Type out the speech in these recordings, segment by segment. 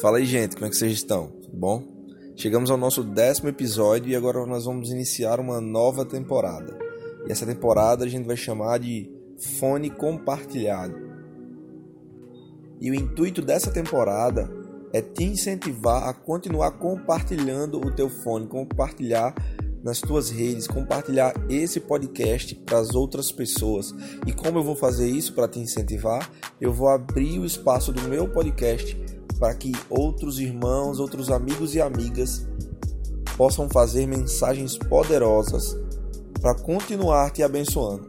Fala aí, gente, como é que vocês estão? Tudo bom? Chegamos ao nosso décimo episódio e agora nós vamos iniciar uma nova temporada. E essa temporada a gente vai chamar de Fone Compartilhado. E o intuito dessa temporada é te incentivar a continuar compartilhando o teu fone, compartilhar nas tuas redes, compartilhar esse podcast para as outras pessoas. E como eu vou fazer isso para te incentivar? Eu vou abrir o espaço do meu podcast para que outros irmãos, outros amigos e amigas possam fazer mensagens poderosas para continuar te abençoando.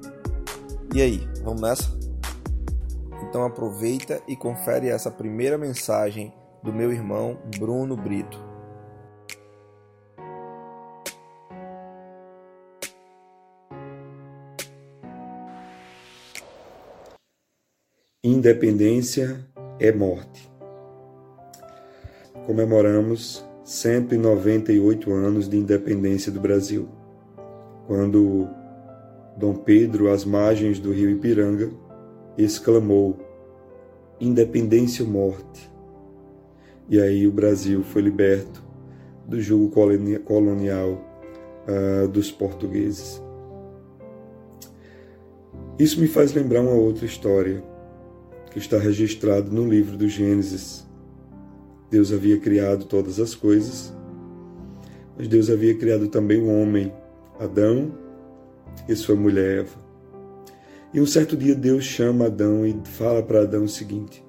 E aí, vamos nessa? Então aproveita e confere essa primeira mensagem do meu irmão Bruno Brito. Independência é morte comemoramos 198 anos de independência do Brasil, quando Dom Pedro, às margens do rio Ipiranga, exclamou: Independência ou morte. E aí o Brasil foi liberto do jugo colonial uh, dos portugueses. Isso me faz lembrar uma outra história que está registrada no livro do Gênesis, Deus havia criado todas as coisas, mas Deus havia criado também o homem, Adão, e sua mulher Eva. E um certo dia Deus chama Adão e fala para Adão o seguinte: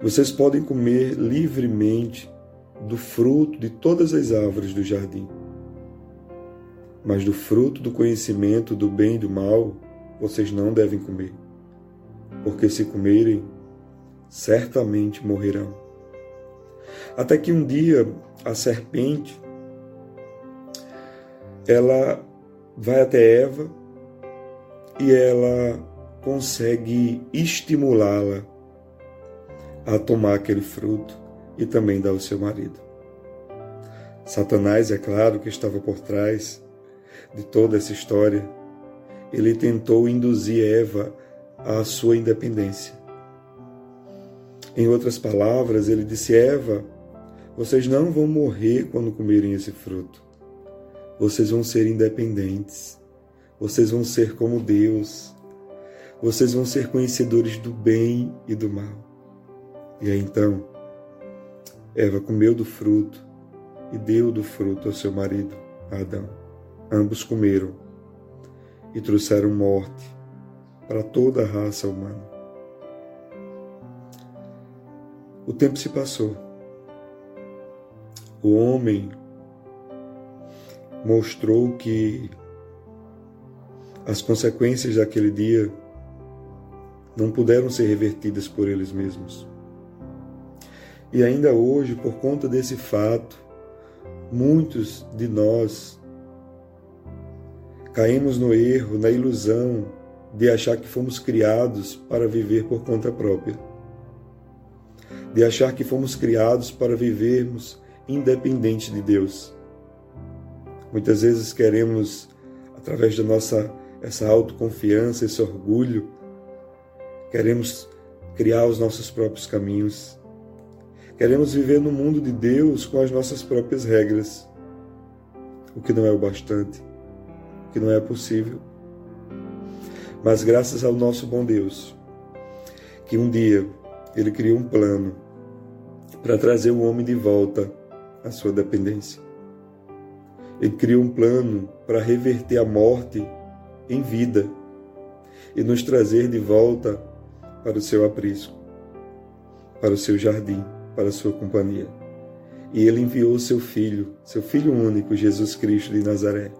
Vocês podem comer livremente do fruto de todas as árvores do jardim, mas do fruto do conhecimento do bem e do mal vocês não devem comer, porque se comerem, certamente morrerão. Até que um dia a serpente ela vai até Eva e ela consegue estimulá-la a tomar aquele fruto e também dar ao seu marido. Satanás, é claro, que estava por trás de toda essa história, ele tentou induzir Eva à sua independência. Em outras palavras, ele disse: Eva, vocês não vão morrer quando comerem esse fruto. Vocês vão ser independentes. Vocês vão ser como Deus. Vocês vão ser conhecedores do bem e do mal. E aí então, Eva comeu do fruto e deu do fruto ao seu marido, Adão. Ambos comeram e trouxeram morte para toda a raça humana. O tempo se passou o homem mostrou que as consequências daquele dia não puderam ser revertidas por eles mesmos. E ainda hoje, por conta desse fato, muitos de nós caímos no erro, na ilusão de achar que fomos criados para viver por conta própria, de achar que fomos criados para vivermos independente de Deus. Muitas vezes queremos, através da nossa essa autoconfiança, esse orgulho, queremos criar os nossos próprios caminhos. Queremos viver no mundo de Deus com as nossas próprias regras, o que não é o bastante, o que não é possível. Mas graças ao nosso bom Deus, que um dia ele criou um plano para trazer o homem de volta a sua dependência. Ele criou um plano para reverter a morte em vida e nos trazer de volta para o seu aprisco, para o seu jardim, para a sua companhia. E ele enviou o seu filho, seu filho único, Jesus Cristo de Nazaré,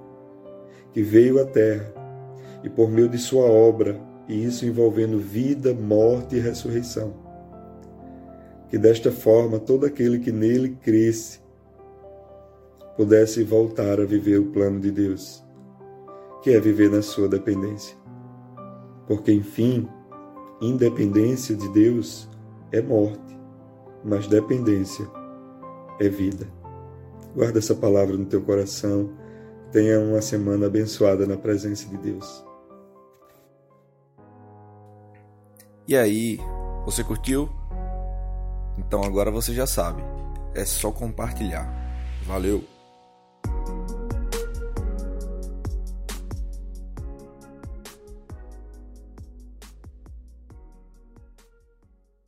que veio à terra e por meio de sua obra, e isso envolvendo vida, morte e ressurreição, que desta forma todo aquele que nele cresce pudesse voltar a viver o plano de Deus, que é viver na sua dependência. Porque, enfim, independência de Deus é morte, mas dependência é vida. Guarda essa palavra no teu coração. Tenha uma semana abençoada na presença de Deus. E aí, você curtiu? Então agora você já sabe, é só compartilhar. Valeu!